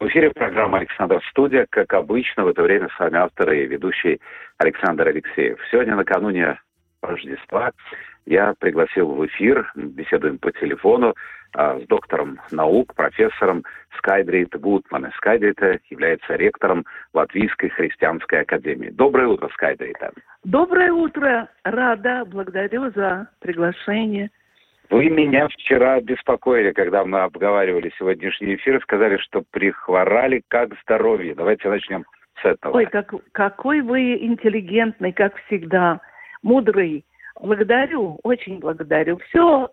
В эфире программа «Александр Студия». Как обычно, в это время с вами автор и ведущий Александр Алексеев. Сегодня, накануне Рождества, я пригласил в эфир, беседуем по телефону, а, с доктором наук, профессором Скайдрите Гутмане. Скайдрите является ректором Латвийской христианской академии. Доброе утро, Скайдрите. Доброе утро. Рада. Благодарю за приглашение. Вы меня вчера беспокоили, когда мы обговаривали сегодняшний эфир, сказали, что прихворали как здоровье. Давайте начнем с этого. Ой, как, какой вы интеллигентный, как всегда, мудрый. Благодарю, очень благодарю. Все,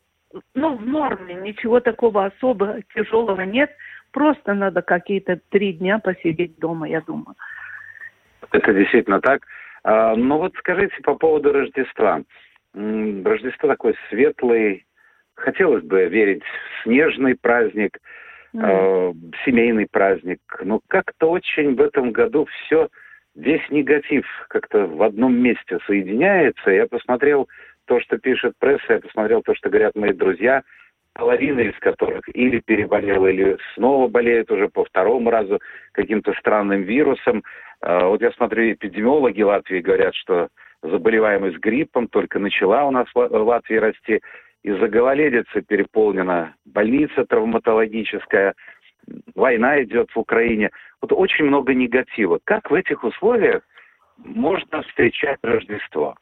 ну, в норме, ничего такого особо тяжелого нет. Просто надо какие-то три дня посидеть дома, я думаю. Это действительно так. А, ну вот скажите по поводу Рождества. Рождество такой светлый, хотелось бы верить в снежный праздник, mm. э, семейный праздник. Но как-то очень в этом году все, весь негатив как-то в одном месте соединяется. Я посмотрел то, что пишет пресса, я посмотрел то, что говорят мои друзья, половина из которых или переболела, или снова болеет уже по второму разу каким-то странным вирусом. Э, вот я смотрю, эпидемиологи Латвии говорят, что заболеваемость гриппом только начала у нас в Латвии расти из-за гололедицы переполнена больница травматологическая, война идет в Украине. Вот очень много негатива. Как в этих условиях можно встречать Рождество?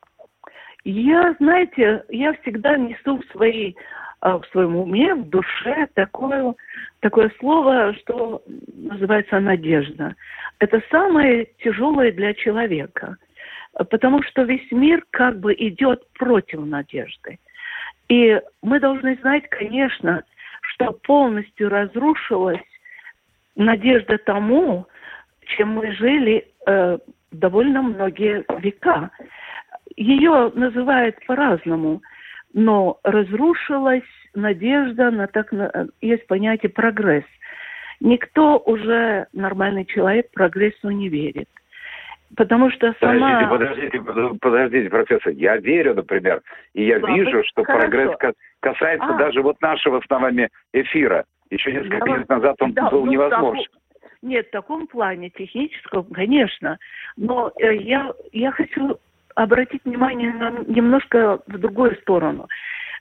Я, знаете, я всегда несу в, своей, а, в своем уме, в душе такое, такое слово, что называется надежда. Это самое тяжелое для человека, потому что весь мир как бы идет против надежды. И мы должны знать, конечно, что полностью разрушилась надежда тому, чем мы жили э, довольно многие века. Ее называют по-разному, но разрушилась надежда на так есть понятие прогресс. Никто уже нормальный человек прогрессу не верит. Потому что сама... Подождите, подождите, подождите, профессор. Я верю, например, и я да, вижу, что хорошо. прогресс касается а. даже вот нашего с вами эфира. Еще несколько лет назад он да, был ну, невозможен. Таком... Нет, в таком плане техническом, конечно. Но э, я, я хочу обратить внимание на немножко в другую сторону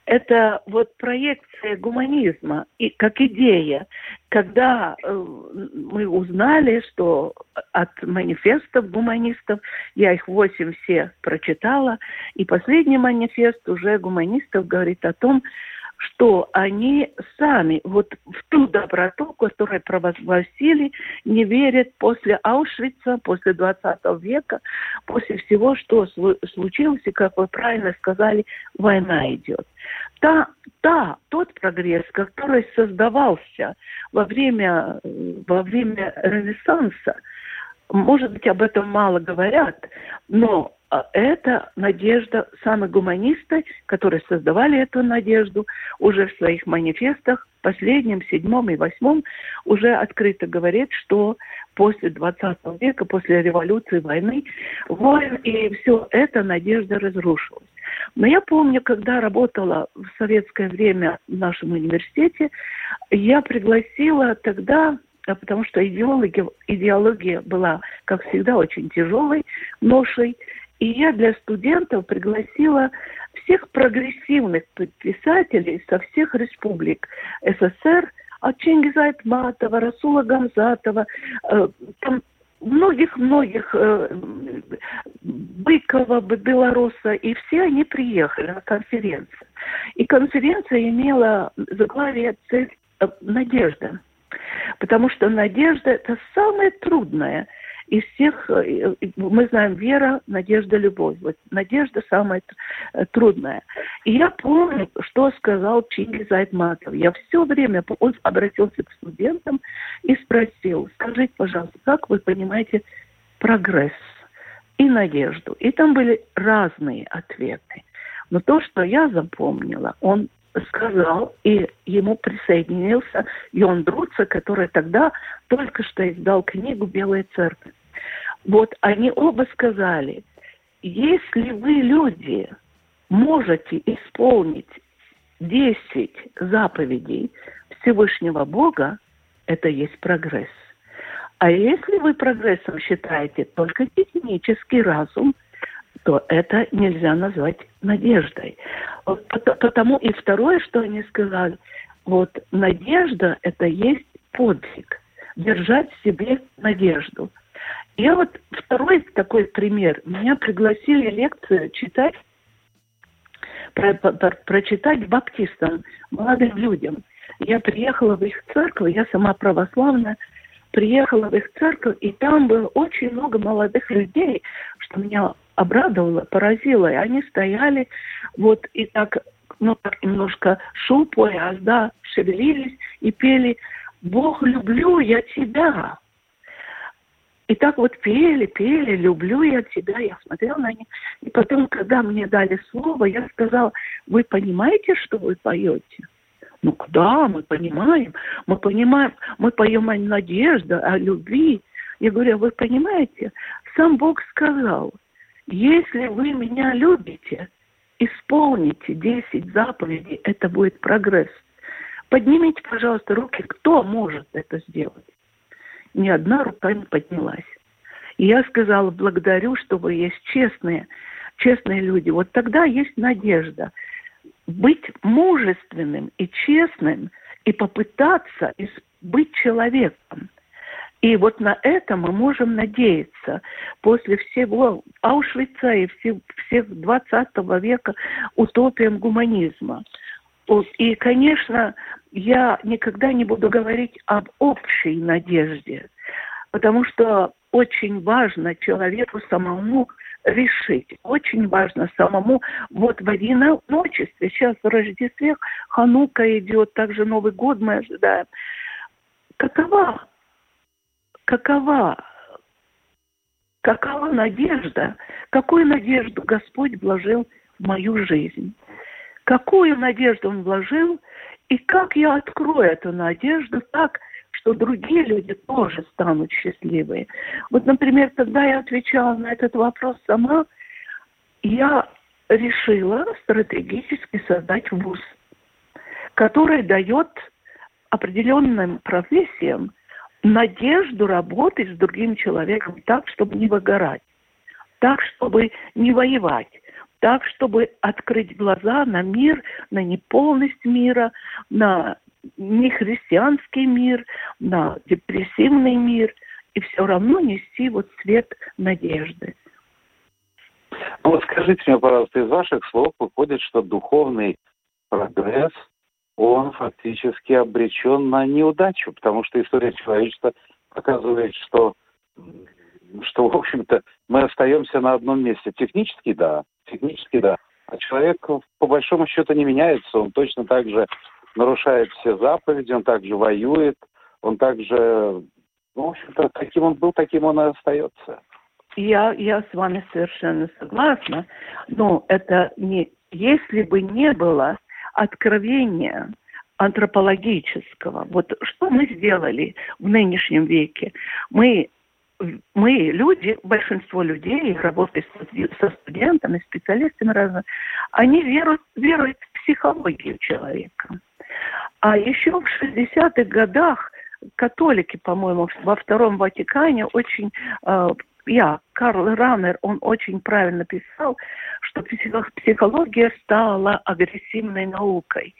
это вот проекция гуманизма и как идея, когда э, мы узнали, что от манифестов гуманистов, я их восемь все прочитала, и последний манифест уже гуманистов говорит о том, что они сами вот в ту доброту, которую провозгласили, не верят после Аушвица, после 20 века, после всего, что случилось, и, как вы правильно сказали, война идет. Та, та, тот прогресс, который создавался во время, во время Ренессанса, может быть, об этом мало говорят, но это надежда самых гуманисты, которые создавали эту надежду уже в своих манифестах, последнем, седьмом и восьмом, уже открыто говорит, что после 20 века, после революции, войны, войн и все это надежда разрушилась. Но я помню, когда работала в советское время в нашем университете, я пригласила тогда потому что идеология, идеология была, как всегда, очень тяжелой ношей. И я для студентов пригласила всех прогрессивных писателей со всех республик СССР, от Чингиза Айтматова, Расула Гамзатова, э, там многих-многих э, Быкова, Белоруса, и все они приехали на конференцию. И конференция имела заглавие цель э, «Надежда». Потому что надежда – это самое трудное – из всех, э, мы знаем, вера, надежда, любовь. Вот надежда самая э, трудная. И я помню, что сказал Чингиз Айтматов. Я все время, он обратился к студентам и спросил, скажите, пожалуйста, как вы понимаете прогресс? и надежду. И там были разные ответы. Но то, что я запомнила, он сказал, и ему присоединился Йон Друца, который тогда только что издал книгу «Белая церковь». Вот они оба сказали, если вы, люди, можете исполнить 10 заповедей Всевышнего Бога, это есть прогресс. А если вы прогрессом считаете только технический разум, то это нельзя назвать надеждой. Потому и второе, что они сказали, вот надежда – это есть подвиг, держать в себе надежду. Я вот второй такой пример. Меня пригласили лекцию читать, про, про, прочитать баптистам, молодым людям. Я приехала в их церковь, я сама православная, приехала в их церковь, и там было очень много молодых людей, что меня обрадовало, поразило. И они стояли вот и так, ну, так немножко шупая, да, шевелились и пели «Бог, люблю я тебя». И так вот пели, пели, люблю я тебя, я смотрела на них. И потом, когда мне дали слово, я сказала, вы понимаете, что вы поете? Ну да, мы понимаем, мы понимаем, мы поем о надежде, о любви. Я говорю, «А вы понимаете, сам Бог сказал, если вы меня любите, исполните 10 заповедей, это будет прогресс. Поднимите, пожалуйста, руки, кто может это сделать ни одна рука не поднялась. И я сказала, благодарю, что вы есть честные, честные люди. Вот тогда есть надежда быть мужественным и честным и попытаться быть человеком. И вот на это мы можем надеяться после всего Аушвица и всех, всех 20 века утопиям гуманизма. И, конечно, я никогда не буду говорить об общей надежде, потому что очень важно человеку самому решить. Очень важно самому вот в одиночестве. Сейчас в Рождестве Ханука идет, также Новый год мы ожидаем. Какова, какова, какова надежда, какую надежду Господь вложил в мою жизнь? Какую надежду Он вложил и как я открою эту надежду так, что другие люди тоже станут счастливые. Вот, например, когда я отвечала на этот вопрос сама, я решила стратегически создать вуз, который дает определенным профессиям надежду работать с другим человеком так, чтобы не выгорать, так, чтобы не воевать, так, чтобы открыть глаза на мир, на неполность мира, на нехристианский мир, на депрессивный мир, и все равно нести вот свет надежды. Ну вот скажите мне, пожалуйста, из ваших слов выходит, что духовный прогресс, он фактически обречен на неудачу, потому что история человечества показывает, что, что в общем-то, мы остаемся на одном месте. Технически, да, технически, да. А человек, по большому счету, не меняется. Он точно так же нарушает все заповеди, он также воюет, он также, ну, в общем-то, каким он был, таким он и остается. Я, я с вами совершенно согласна, но это не, если бы не было откровения антропологического, вот что мы сделали в нынешнем веке? Мы мы, люди, большинство людей, работая со студентами, специалистами разными, они веруют, веруют в психологию человека. А еще в 60-х годах католики, по-моему, во Втором Ватикане очень э, я, Карл Раннер, он очень правильно писал, что психология стала агрессивной наукой.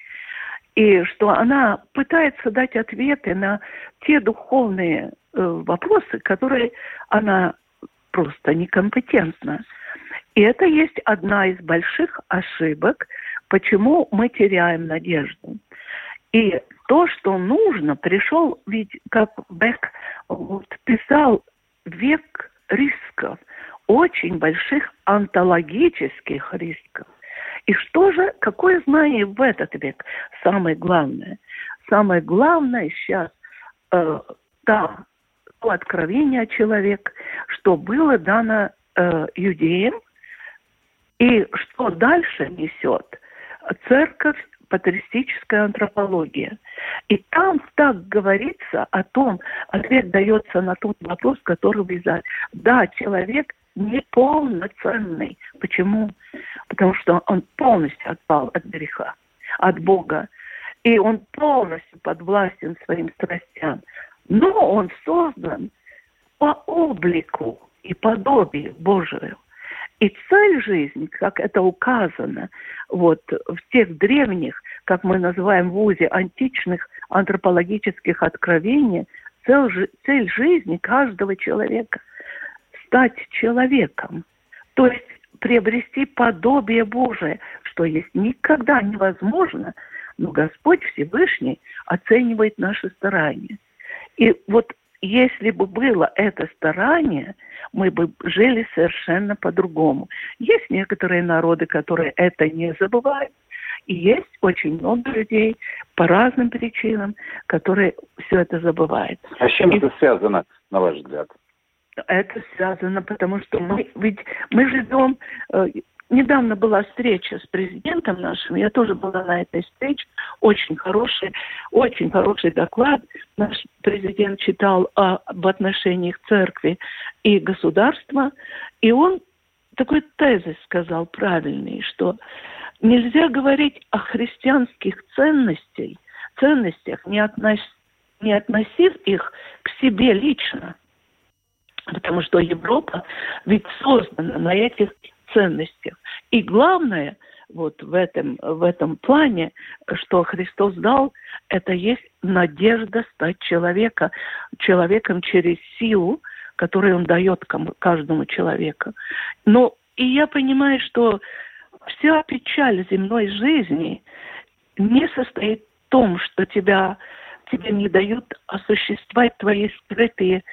И что она пытается дать ответы на те духовные э, вопросы, которые она просто некомпетентна. И это есть одна из больших ошибок, почему мы теряем надежду. И то, что нужно, пришел, ведь, как Бек вот, писал, век рисков, очень больших онтологических рисков. И что же, какое знание в этот век самое главное? Самое главное сейчас э, да, то откровение человек, что было дано э, иудеям, и что дальше несет церковь патристическая антропология. И там так говорится о том, ответ дается на тот вопрос, который вы задали. Да, человек неполноценный. Почему? Потому что он полностью отпал от греха, от Бога. И он полностью подвластен своим страстям. Но он создан по облику и подобию Божию. И цель жизни, как это указано вот, в тех древних, как мы называем в ВУЗе, античных антропологических откровений, цель, цель жизни каждого человека – стать человеком. То есть приобрести подобие Божие, что есть никогда невозможно, но Господь Всевышний оценивает наши старания. И вот если бы было это старание, мы бы жили совершенно по-другому. Есть некоторые народы, которые это не забывают, и есть очень много людей по разным причинам, которые все это забывают. А с чем и... это связано, на ваш взгляд? Это связано, потому что мы ведь мы живем, э, Недавно была встреча с президентом нашим, я тоже была на этой встрече, очень хороший, очень хороший доклад наш президент читал о, об отношениях церкви и государства, и он такой тезис сказал правильный, что нельзя говорить о христианских ценностях, ценностях, не, относ, не относив их к себе лично. Потому что Европа ведь создана на этих ценностях. И главное вот в этом, в этом плане, что Христос дал, это есть надежда стать человека, человеком через силу, которую Он дает каждому человеку. Но и я понимаю, что вся печаль земной жизни не состоит в том, что тебя, тебе не дают осуществлять твои скрытые,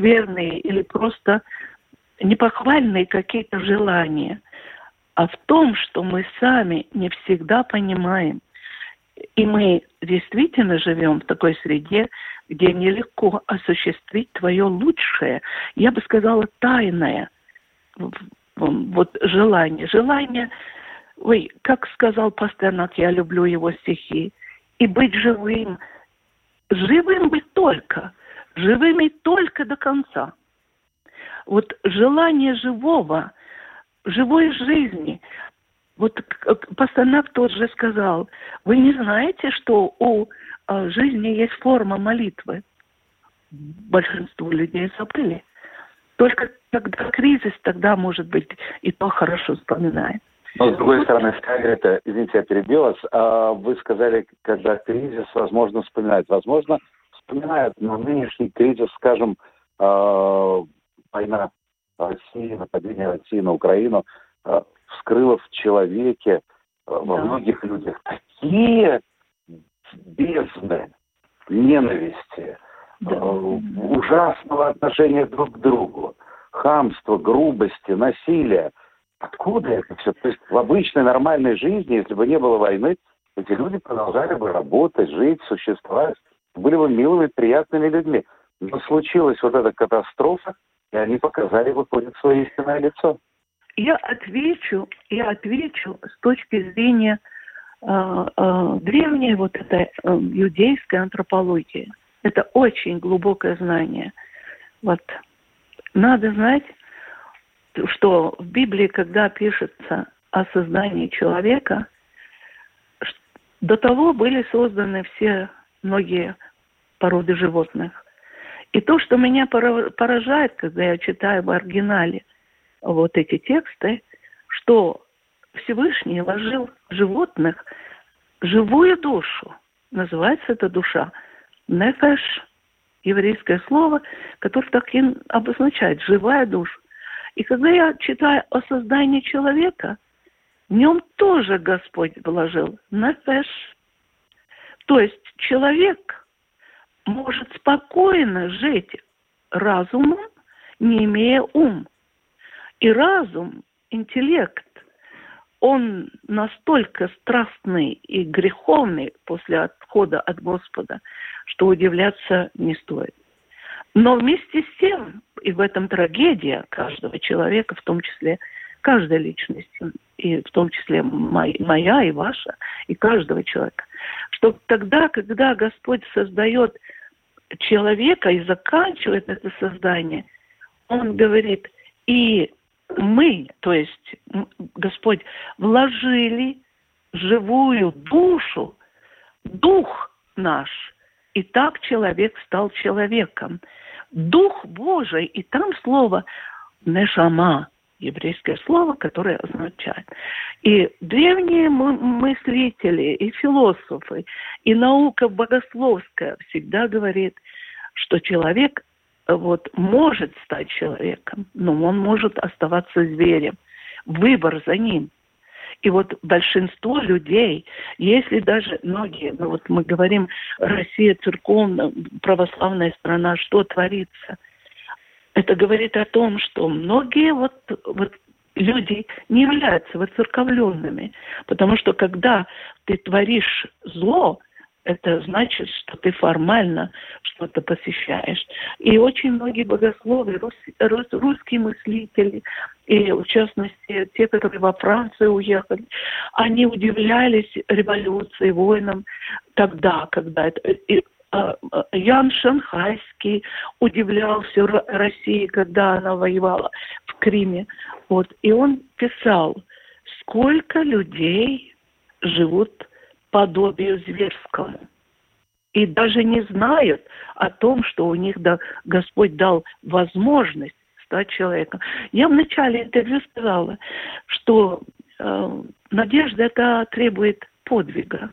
скверные или просто непохвальные какие-то желания, а в том, что мы сами не всегда понимаем. И мы действительно живем в такой среде, где нелегко осуществить твое лучшее, я бы сказала, тайное вот желание. Желание, ой, как сказал Пастернак, я люблю его стихи, и быть живым. Живым быть только, живыми только до конца – вот желание живого, живой жизни. Вот Пастернак тоже сказал, вы не знаете, что у а, жизни есть форма молитвы? Большинство людей забыли. Только когда кризис, тогда, может быть, и то хорошо вспоминает. Но, с другой стороны, это, извините, я перебил вас, а вы сказали, когда кризис, возможно, вспоминают. Возможно, вспоминают, но нынешний кризис, скажем, а, война России, нападение России на Украину э, вскрыло в человеке, э, во да. многих людях такие бездны ненависти, да. Э, ужасного отношения друг к другу, хамства, грубости, насилия. Откуда это все? То есть в обычной нормальной жизни, если бы не было войны, эти люди продолжали бы работать, жить, существовать, были бы милыми, приятными людьми. Но случилась вот эта катастрофа, и они показали, выходит, свое истинное лицо. Я отвечу, я отвечу с точки зрения э, э, древней вот этой э, иудейской антропологии. Это очень глубокое знание. Вот надо знать, что в Библии, когда пишется о создании человека, до того были созданы все многие породы животных. И то, что меня поражает, когда я читаю в оригинале вот эти тексты, что Всевышний вложил в животных живую душу. Называется эта душа нефеш, еврейское слово, которое так и обозначает живая душа. И когда я читаю о создании человека, в нем тоже Господь вложил нефеш. То есть человек может спокойно жить разумом, не имея ум. И разум, интеллект, он настолько страстный и греховный после отхода от Господа, что удивляться не стоит. Но вместе с тем и в этом трагедия каждого человека, в том числе каждой личности, и в том числе моя и ваша, и каждого человека, что тогда, когда Господь создает человека и заканчивает это создание, Он говорит, и мы, то есть Господь, вложили живую душу, дух наш, и так человек стал человеком. Дух Божий, и там слово «нешама», еврейское слово, которое означает. И древние мыслители, и философы, и наука богословская всегда говорит, что человек вот, может стать человеком, но он может оставаться зверем. Выбор за ним. И вот большинство людей, если даже многие, ну вот мы говорим, Россия церковная, православная страна, что творится – это говорит о том, что многие вот, вот люди не являются воцерковленными, потому что когда ты творишь зло, это значит, что ты формально что-то посещаешь. И очень многие богословы, рус, рус, русские мыслители, и в частности те, которые во Францию уехали, они удивлялись революции, войнам тогда, когда это... Ян Шанхайский удивлялся России, когда она воевала в Криме. Вот. И он писал, сколько людей живут подобию зверскому. И даже не знают о том, что у них да, Господь дал возможность стать человеком. Я в начале интервью сказала, что э, надежда это требует подвига.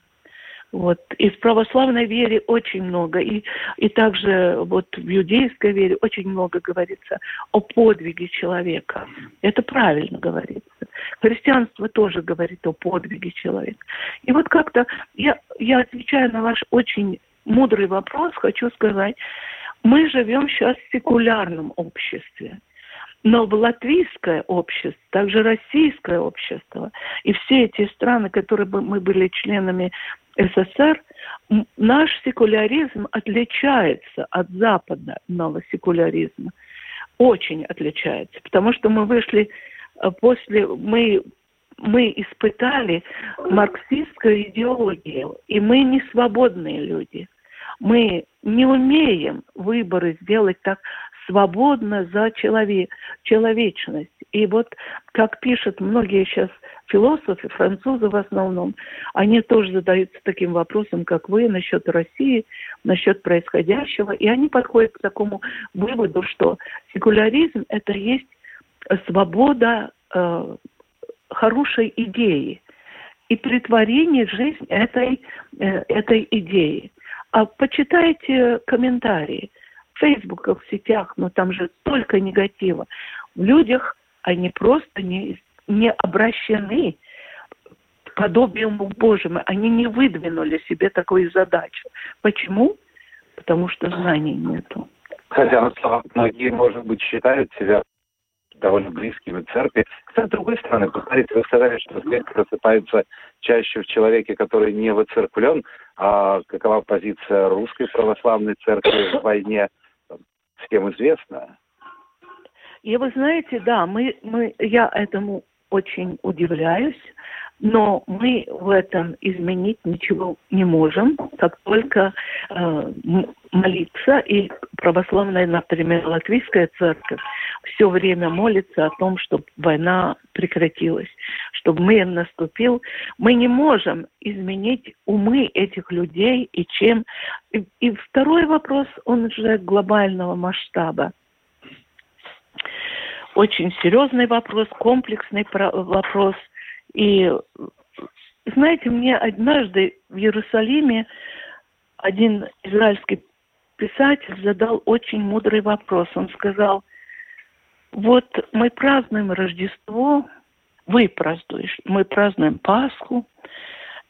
Вот. И в православной вере очень много, и, и также вот в иудейской вере очень много говорится о подвиге человека. Это правильно говорится. Христианство тоже говорит о подвиге человека. И вот как-то я, я отвечаю на ваш очень мудрый вопрос, хочу сказать, мы живем сейчас в секулярном обществе. Но в латвийское общество, также российское общество и все эти страны, которые мы были членами СССР, наш секуляризм отличается от западного секуляризма. Очень отличается, потому что мы вышли э, после, мы, мы испытали марксистскую идеологию, и мы не свободные люди. Мы не умеем выборы сделать так свободно за человек, человечность. И вот, как пишут многие сейчас философы, французы в основном, они тоже задаются таким вопросом, как вы, насчет России, насчет происходящего, и они подходят к такому выводу, что секуляризм – это есть свобода э, хорошей идеи и притворение в жизнь этой, э, этой идеи. А почитайте комментарии в фейсбуках, в сетях, но там же столько негатива. В людях они просто не не обращены к подобию Божьему. Они не выдвинули себе такую задачу. Почему? Потому что знаний нету. Хотя, на словах, многие, может быть, считают себя довольно близкими к церкви. Кстати, с другой стороны, посмотрите, вы сказали, что смерть просыпается чаще в человеке, который не воцерквлен. А какова позиция русской православной церкви в войне, всем известна. И вы знаете, да, мы, мы, я этому очень удивляюсь, но мы в этом изменить ничего не можем, как только э, молиться. И православная, например, латвийская церковь все время молится о том, чтобы война прекратилась, чтобы мир наступил. Мы не можем изменить умы этих людей и чем. И, и второй вопрос, он уже глобального масштаба очень серьезный вопрос, комплексный вопрос. И знаете, мне однажды в Иерусалиме один израильский писатель задал очень мудрый вопрос. Он сказал, вот мы празднуем Рождество, вы празднуешь, мы празднуем Пасху,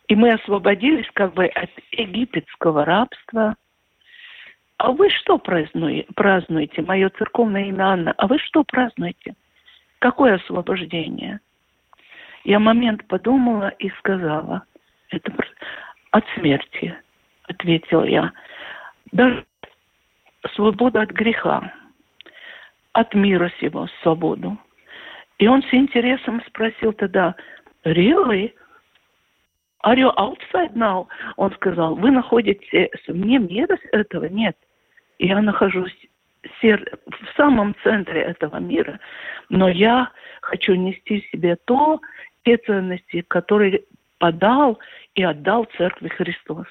и мы освободились как бы от египетского рабства – а вы что празднуете? Мое церковное имя Анна. А вы что празднуете? Какое освобождение? Я момент подумала и сказала, это от смерти, ответил я. Даже свобода от греха. от мира сего свободу. И он с интересом спросил тогда, really? Are you outside now? Он сказал, вы находитесь вне мира этого? Нет. Я нахожусь в самом центре этого мира. Но я хочу нести в себе то, те ценности, которые подал и отдал Церкви Христос.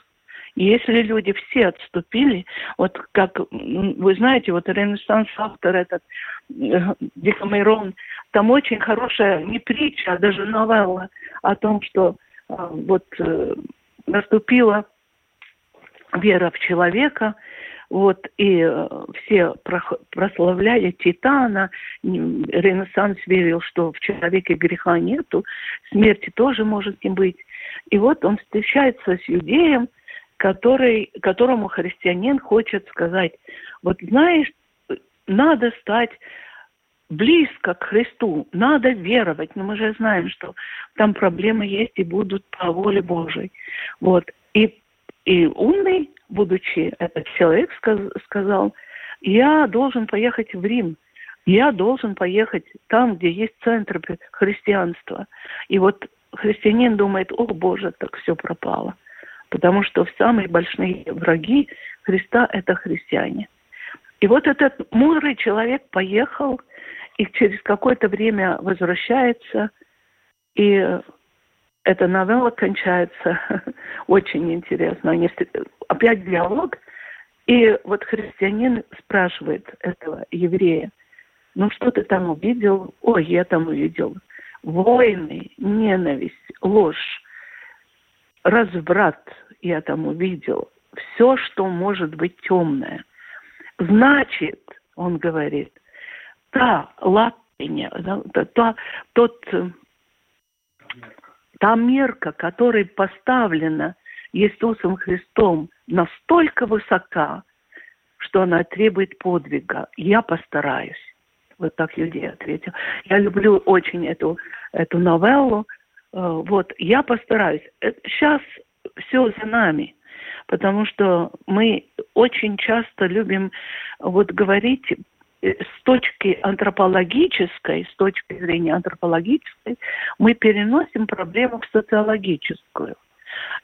Если люди все отступили, вот как вы знаете, вот Ренессанс автор этот э, Декамерон, там очень хорошая не притча, а даже новелла о том, что э, вот э, наступила вера в человека, вот, и э, все прославляли Титана, Ренессанс верил, что в человеке греха нету, смерти тоже может не быть. И вот он встречается с иудеем, который, которому христианин хочет сказать, вот знаешь, надо стать близко к Христу, надо веровать, но мы же знаем, что там проблемы есть и будут по воле Божией. Вот. И, и умный, будучи этот человек, сказ, сказал, я должен поехать в Рим, я должен поехать там, где есть центр христианства. И вот христианин думает, о Боже, так все пропало потому что самые большие враги Христа – это христиане. И вот этот мудрый человек поехал, и через какое-то время возвращается, и эта новелла кончается очень интересно. Они, опять диалог, и вот христианин спрашивает этого еврея, ну что ты там увидел? Ой, я там увидел войны, ненависть, ложь, разврат я там увидел. Все, что может быть темное. Значит, он говорит, та латыня, та, тот, та мерка, которая поставлена Иисусом Христом, настолько высока, что она требует подвига. Я постараюсь. Вот так Юдей ответил. Я люблю очень эту, эту новеллу. Э, вот, я постараюсь. Сейчас э, все за нами. Потому что мы очень часто любим вот говорить с точки антропологической, с точки зрения антропологической, мы переносим проблему в социологическую.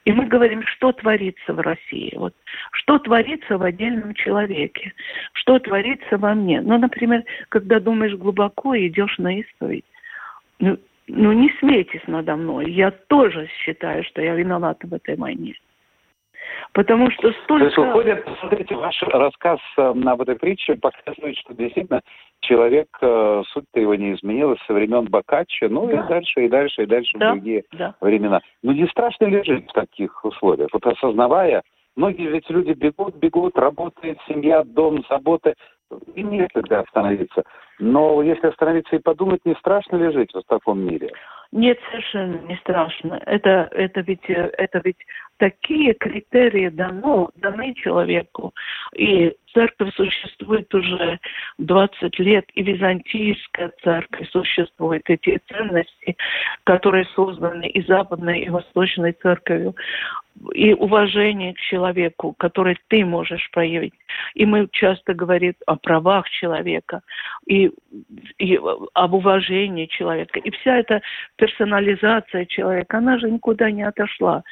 И мы говорим, что творится в России, вот, что творится в отдельном человеке, что творится во мне. Ну, например, когда думаешь глубоко и идешь на исповедь, ну, ну не смейтесь надо мной. Я тоже считаю, что я виновата в этой войне. Потому что столько... То есть выходит, смотрите, ваш рассказ э, об этой притче показывает, что действительно человек, э, суть-то его не изменилась со времен Бокаччо, ну да. и дальше, и дальше, и дальше да. в другие да. времена. Ну не страшно ли жить в таких условиях? Вот осознавая, многие ведь люди бегут, бегут, работает семья, дом, заботы, им некогда остановиться. Но если остановиться и подумать, не страшно ли жить в таком мире? Нет, совершенно не страшно. Это, это, ведь, это ведь такие критерии дано, даны человеку. И церковь существует уже 20 лет, и византийская церковь существует. Эти ценности, которые созданы и западной, и восточной церковью, и уважение к человеку, которое ты можешь проявить. И мы часто говорим о правах человека и, и об уважении человека. И вся эта персонализация человека, она же никуда не отошла.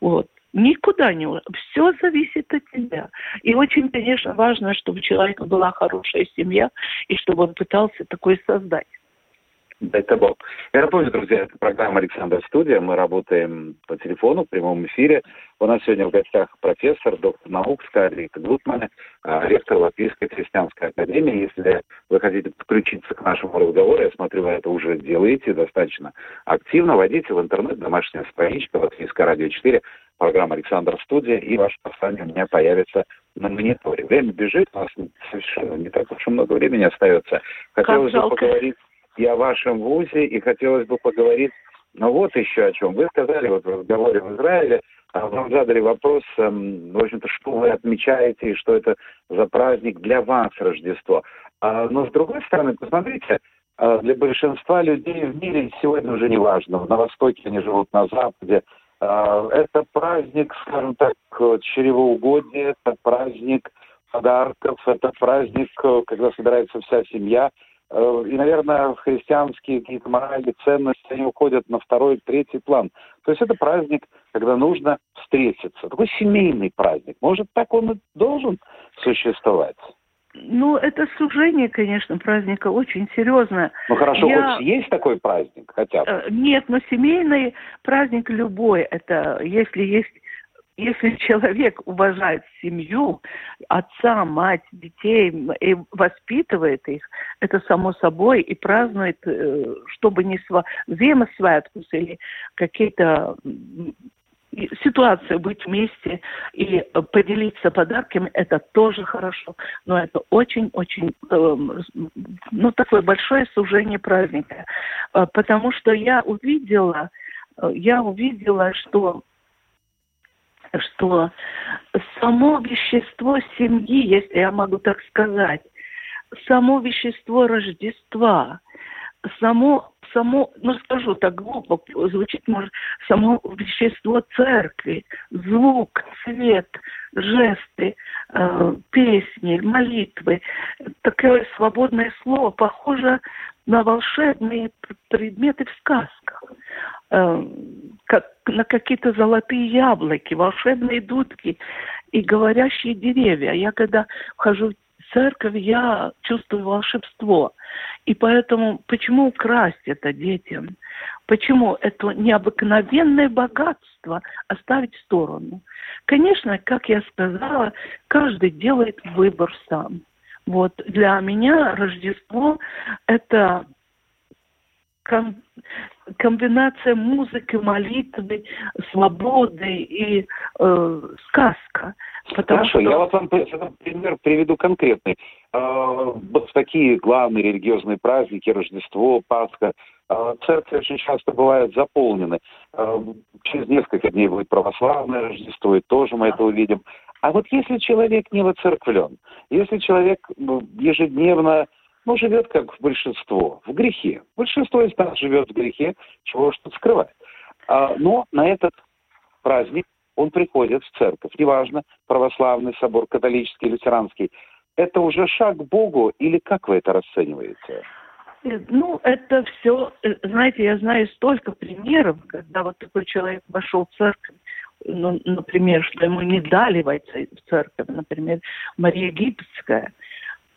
Вот. Никуда не... Все зависит от тебя. И очень, конечно, важно, чтобы у человека была хорошая семья, и чтобы он пытался такой создать. Дай-то Бог. Я напомню, друзья, это программа «Александр Студия». Мы работаем по телефону в прямом эфире. У нас сегодня в гостях профессор, доктор наук Скарлетт Гутман, а, ректор Латвийской христианской академии. Если вы хотите подключиться к нашему разговору, я смотрю, вы это уже делаете достаточно активно, войдите в интернет, домашняя страничка Латвийская радио 4, программа «Александр Студия», и ваше послание у меня появится на мониторе. Время бежит, у нас совершенно не так уж и много времени остается. Хотелось бы поговорить и о вашем вузе, и хотелось бы поговорить, ну вот еще о чем. Вы сказали вот в разговоре в Израиле, а вам задали вопрос, эм, в общем-то, что вы отмечаете и что это за праздник для вас Рождество. А, но с другой стороны, посмотрите, а, для большинства людей в мире сегодня уже не важно. На Востоке они живут на Западе. Это праздник, скажем так, чревоугодия, это праздник подарков, это праздник, э, когда собирается вся семья. Э, и, наверное, христианские какие-то моральные ценности, они уходят на второй, третий план. То есть это праздник, когда нужно встретиться. Такой семейный праздник. Может, так он и должен существовать? Ну, это сужение, конечно, праздника очень серьезное. Ну хорошо, Я... хоть есть такой праздник хотя бы? Э, нет, но семейный праздник любой, это если есть если человек уважает семью, отца, мать, детей и воспитывает их, это само собой и празднует, э, чтобы не сва... взаимосвяткус или какие-то ситуации быть вместе и поделиться подарками, это тоже хорошо. Но это очень-очень, эм, ну, такое большое сужение праздника. Э, потому что я увидела, э, я увидела, что что само вещество семьи, если я могу так сказать, само вещество Рождества, само само, ну скажу так глупо, звучит может, само вещество церкви, звук, свет, жесты, э, песни, молитвы, такое свободное слово похоже на волшебные предметы в сказках, э, как на какие-то золотые яблоки, волшебные дудки и говорящие деревья. Я когда вхожу церковь, я чувствую волшебство. И поэтому почему украсть это детям? Почему это необыкновенное богатство оставить в сторону? Конечно, как я сказала, каждый делает выбор сам. Вот для меня Рождество это комбинация музыки, молитвы, свободы и э, сказка. Потому Хорошо, что... я вот вам пример приведу конкретный. Э, вот такие главные религиозные праздники, Рождество, Пасха, э, церкви очень часто бывают заполнены. Э, через несколько дней будет православное Рождество, и тоже мы это увидим. А вот если человек не воцерквлен, если человек ежедневно ну, живет как большинство, в грехе. Большинство из нас живет в грехе, чего тут скрывать. А, но на этот праздник он приходит в церковь. Неважно, православный собор, католический, лютеранский. Это уже шаг к Богу или как вы это расцениваете? Э, ну, это все, э, знаете, я знаю столько примеров, когда вот такой человек вошел в церковь, ну, например, что ему не дали войти в церковь, например, Мария Египетская –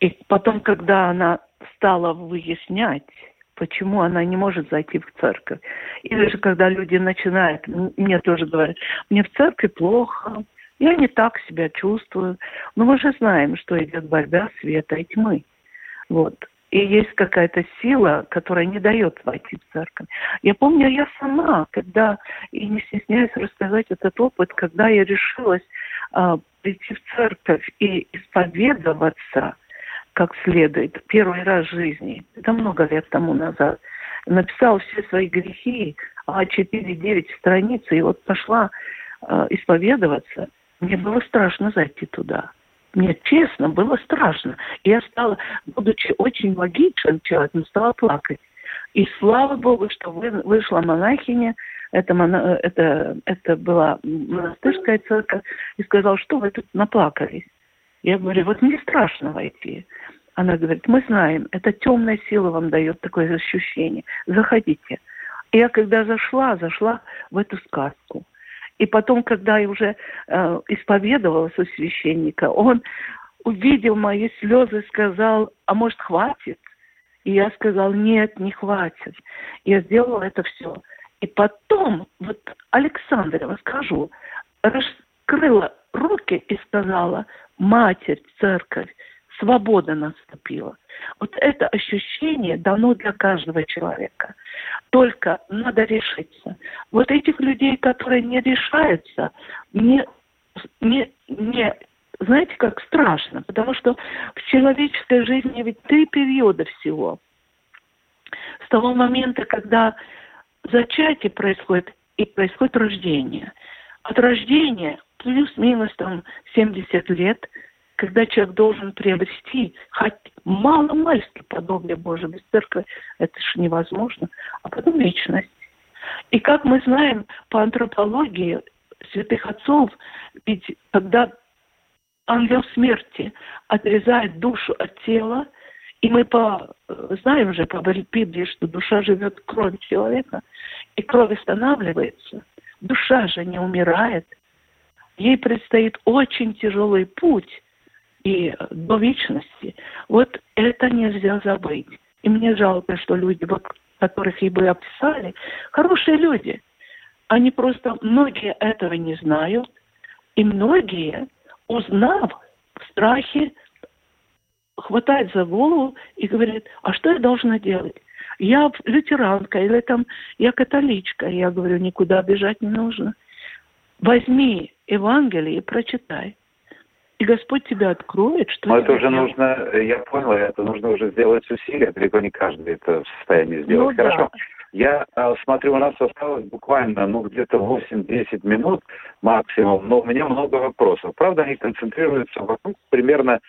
и потом, когда она стала выяснять, почему она не может зайти в церковь, или же когда люди начинают, мне тоже говорят, мне в церкви плохо, я не так себя чувствую. Но мы же знаем, что идет борьба света и тьмы. Вот. И есть какая-то сила, которая не дает войти в церковь. Я помню, я сама, когда, и не стесняюсь рассказать этот опыт, когда я решилась э, прийти в церковь и исповедоваться – как следует, первый раз в жизни, это много лет тому назад, написал все свои грехи, а 4-9 страниц, и вот пошла э, исповедоваться, мне было страшно зайти туда. Мне честно было страшно. Я стала, будучи очень логичным человеком, стала плакать. И слава Богу, что вы, вышла монахиня, это, моно, это, это была монастырская церковь, и сказала, что вы тут наплакались. Я говорю, вот мне страшно войти. Она говорит, мы знаем, это темная сила вам дает такое ощущение. Заходите. Я когда зашла, зашла в эту сказку. И потом, когда я уже э, исповедовалась у священника, он увидел мои слезы, сказал, а может хватит? И я сказал, нет, не хватит. Я сделала это все. И потом, вот Александра, скажу, раскрыла руки и сказала, Матерь, Церковь, свобода наступила. Вот это ощущение дано для каждого человека. Только надо решиться. Вот этих людей, которые не решаются, мне, мне, мне знаете, как страшно, потому что в человеческой жизни ведь три периода всего. С того момента, когда зачатие происходит, и происходит рождение. От рождения плюс-минус там 70 лет, когда человек должен приобрести хоть мало-мальски подобие Божие без церкви, это же невозможно, а потом вечность. И как мы знаем по антропологии святых отцов, ведь когда ангел смерти отрезает душу от тела, и мы по, знаем же по Библии, что душа живет в человека, и кровь останавливается. Душа же не умирает. Ей предстоит очень тяжелый путь и до вечности. Вот это нельзя забыть. И мне жалко, что люди, которых и бы описали, хорошие люди. Они просто, многие этого не знают, и многие, узнав в страхе, хватает за голову и говорит, а что я должна делать? Я лютеранка или там я католичка. Я говорю, никуда бежать не нужно. Возьми Евангелие и прочитай. И Господь тебя откроет, что Но это уже делать. нужно, я понял, это нужно уже сделать усилия, далеко не каждый это в состоянии сделать. Ну, Хорошо. Да. Я э, смотрю, у нас осталось буквально, ну, где-то 8-10 минут максимум, но у меня много вопросов. Правда, они концентрируются вокруг примерно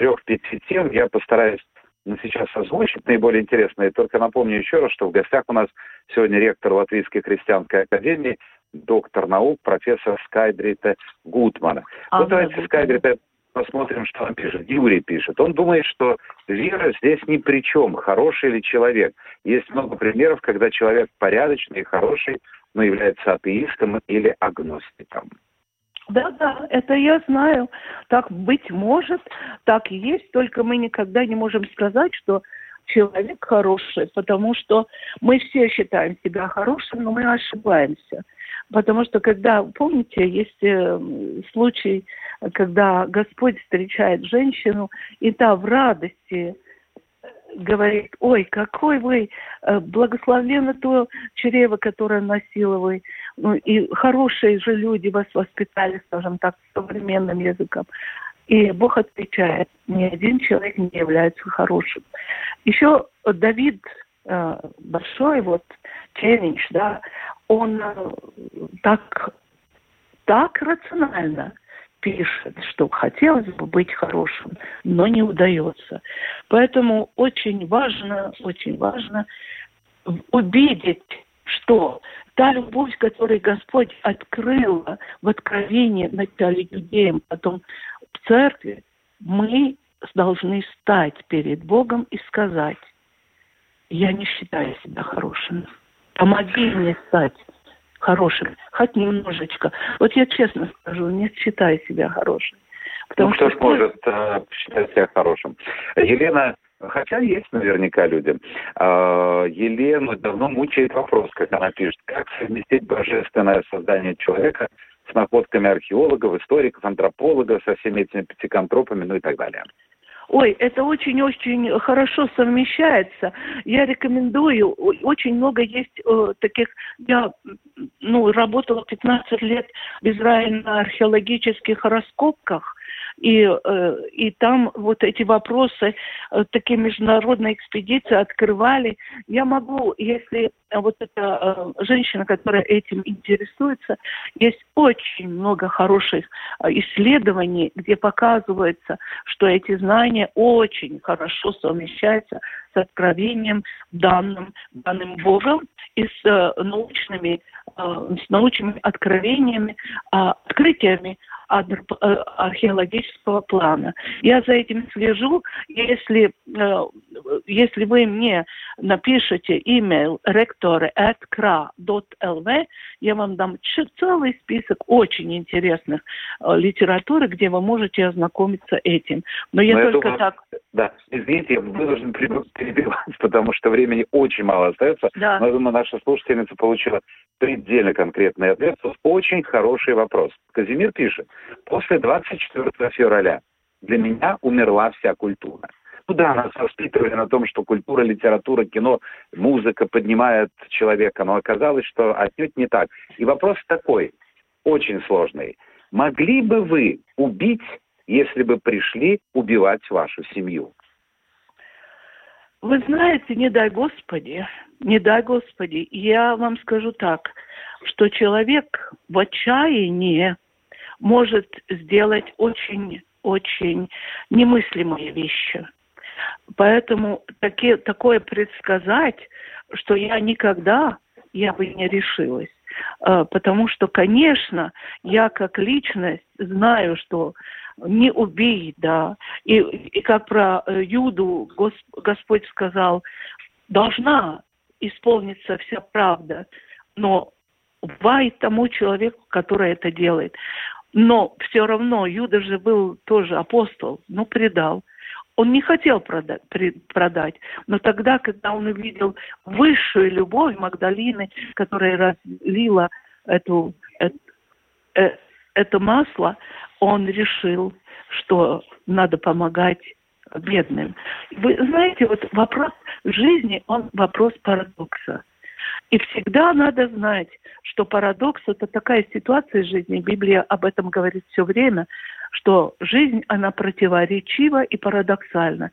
4-5 тем. Я постараюсь ну, сейчас озвучить наиболее интересные. Только напомню еще раз, что в гостях у нас сегодня ректор Латвийской христианской академии доктор наук, профессор Скайдрита Гутмана. А, вот давайте да, Скайдрита посмотрим, что он пишет. Юрий пишет. Он думает, что вера здесь ни при чем, хороший ли человек. Есть много примеров, когда человек порядочный и хороший, но является атеистом или агностиком. Да, да, это я знаю. Так быть может, так и есть, только мы никогда не можем сказать, что человек хороший, потому что мы все считаем себя хорошим, но мы ошибаемся. Потому что когда, помните, есть э, случай, когда Господь встречает женщину, и та в радости говорит, ой, какой вы э, благословенно то чрево, которое носила вы. Ну, и хорошие же люди вас воспитали, скажем так, современным языком. И Бог отвечает, ни один человек не является хорошим. Еще Давид э, большой вот челлендж, да, он э, так, так рационально пишет, что хотелось бы быть хорошим, но не удается. Поэтому очень важно, очень важно увидеть, что та любовь, которую Господь открыл в откровении вначале юдеям, потом в церкви, мы должны стать перед Богом и сказать, я не считаю себя хорошим. Помоги мне стать хорошим, хоть немножечко. Вот я честно скажу, не считаю себя хорошей. Потому ну, что кто может э, считать себя хорошим? Елена, хотя есть наверняка люди, э, Елену давно мучает вопрос, как она пишет, как совместить божественное создание человека с находками археологов, историков, антропологов, со всеми этими пятиконтропами, ну и так далее. Ой, это очень-очень хорошо совмещается. Я рекомендую, очень много есть э, таких, я ну, работала 15 лет в Израиле на археологических раскопках, и, э, и там вот эти вопросы, э, такие международные экспедиции открывали. Я могу, если вот эта э, женщина, которая этим интересуется, есть очень много хороших исследований, где показывается, что эти знания очень хорошо совмещаются с откровением данным, данным Богом и с научными, с научными откровениями, открытиями Э, археологического плана. Я за этим слежу. Если, э, если вы мне напишете email rector at kra.lv, я вам дам целый список очень интересных э, литературы, где вы можете ознакомиться этим. Но я Но только думаю, так... Да, извините, я вынужден перебивать, потому что времени очень мало остается. Да. Но я думаю, наша слушательница получила предельно конкретный ответ. Очень хороший вопрос. Казимир пишет, после 24 февраля для меня умерла вся культура. Ну да, нас воспитывали на том, что культура, литература, кино, музыка поднимает человека, но оказалось, что отнюдь не так. И вопрос такой, очень сложный. Могли бы вы убить, если бы пришли убивать вашу семью? Вы знаете, не дай Господи, не дай Господи, я вам скажу так, что человек в отчаянии может сделать очень-очень немыслимые вещи. Поэтому таки, такое предсказать, что я никогда, я бы не решилась. А, потому что, конечно, я как личность знаю, что не убей, да. И, и как про э, Юду Гос, Господь сказал, должна исполниться вся правда, но вай тому человеку, который это делает. Но все равно Юда же был тоже апостол, но предал. Он не хотел продать, продать, но тогда, когда он увидел высшую любовь Магдалины, которая разлила эту, это, э, это масло, он решил, что надо помогать бедным. Вы знаете, вот вопрос жизни, он вопрос парадокса. И всегда надо знать, что парадокс – это такая ситуация жизни, Библия об этом говорит все время, что жизнь, она противоречива и парадоксальна.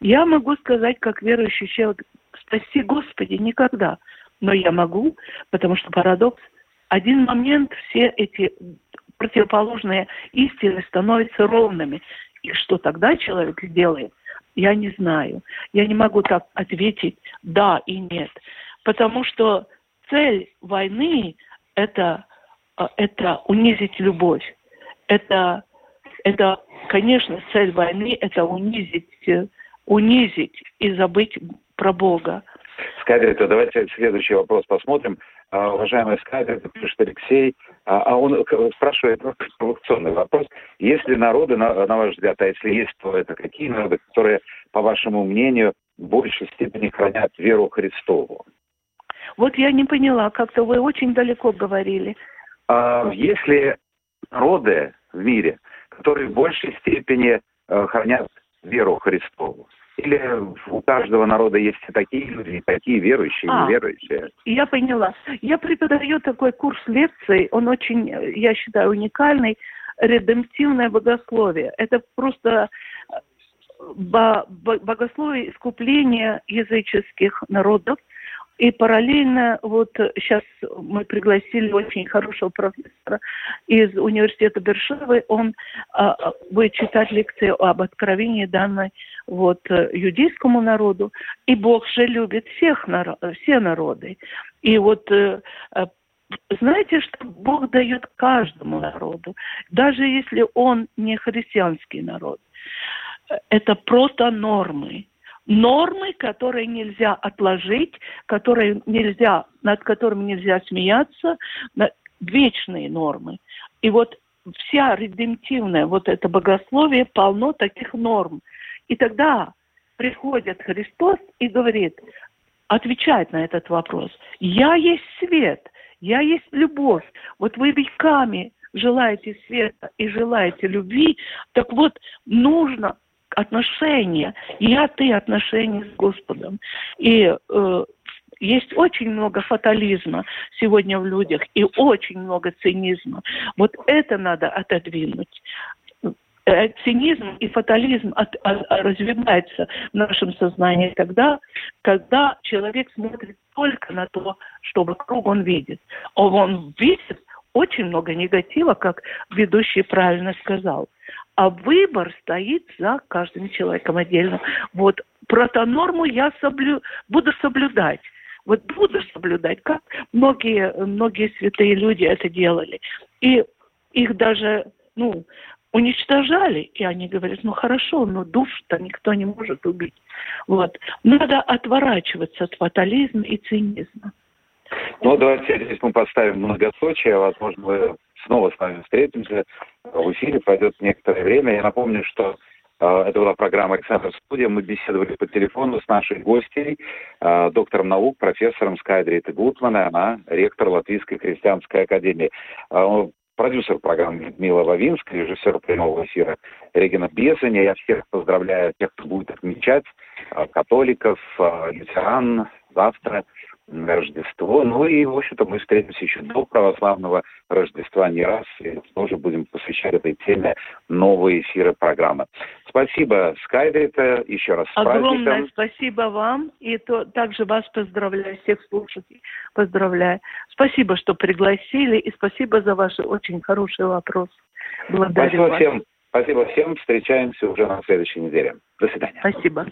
Я могу сказать, как верующий человек, спаси Господи, никогда. Но я могу, потому что парадокс – один момент все эти противоположные истины становятся ровными. И что тогда человек сделает, я не знаю. Я не могу так ответить да и нет. Потому что цель войны это, а, это унизить любовь. Это, это, конечно, цель войны это унизить, унизить и забыть про Бога. Скажите, то давайте следующий вопрос посмотрим. А, уважаемый Скайдер, это пишет Алексей, а, а он спрашивает ну, провокационный вопрос. Есть ли народы, на, на ваш взгляд, а если есть, то это какие народы, которые, по вашему мнению, в большей степени хранят веру Христову? Вот я не поняла, как-то вы очень далеко говорили. А, если народы в мире, которые в большей степени э, хранят веру Христову, или у каждого народа есть и такие люди, и такие верующие, а, неверующие? Я поняла. Я преподаю такой курс лекций, он очень, я считаю, уникальный, редемптивное богословие. Это просто богословие искупления языческих народов, и параллельно вот сейчас мы пригласили очень хорошего профессора из университета Бершевы. Он а, будет читать лекции об откровении данной вот юдейскому народу. И Бог же любит всех народ, все народы. И вот э, э, знаете, что Бог дает каждому народу, даже если он не христианский народ. Это просто нормы нормы, которые нельзя отложить, которые нельзя, над которыми нельзя смеяться, вечные нормы. И вот вся редемтивная вот это богословие полно таких норм. И тогда приходит Христос и говорит, отвечает на этот вопрос. Я есть свет, я есть любовь. Вот вы веками желаете света и желаете любви, так вот нужно отношения, я, ты отношения с Господом. И э, есть очень много фатализма сегодня в людях и очень много цинизма. Вот это надо отодвинуть. Э, цинизм и фатализм от, от, развивается в нашем сознании тогда, когда человек смотрит только на то, что вокруг он видит. А он видит очень много негатива, как ведущий правильно сказал а выбор стоит за каждым человеком отдельно. Вот протонорму я соблю, буду соблюдать. Вот буду соблюдать, как многие, многие святые люди это делали. И их даже, ну, уничтожали, и они говорят, ну хорошо, но душ-то никто не может убить. Вот. Надо отворачиваться от фатализма и цинизма. Ну, давайте здесь мы поставим многосочие, возможно, мы снова с вами встретимся в эфире, пройдет некоторое время. Я напомню, что э, это была программа «Александр Студия». Мы беседовали по телефону с нашей гостьей, э, доктором наук, профессором Скайдритой Гутман, она ректор Латвийской христианской академии. Продюсер программы Людмила Вавинская, режиссер прямого эфира Регина Безаня. Я всех поздравляю, тех, кто будет отмечать, католиков, лютеран, завтра – Рождество. Ну и, в общем-то, мы встретимся еще до православного Рождества не раз и тоже будем посвящать этой теме новые эфиры программы. Спасибо, Скайдрита, еще раз с Огромное праздником. спасибо вам, и то, также вас поздравляю, всех слушателей поздравляю. Спасибо, что пригласили, и спасибо за ваши очень хорошие вопросы. Благодарю спасибо вас. всем. Спасибо всем. Встречаемся уже на следующей неделе. До свидания. Спасибо.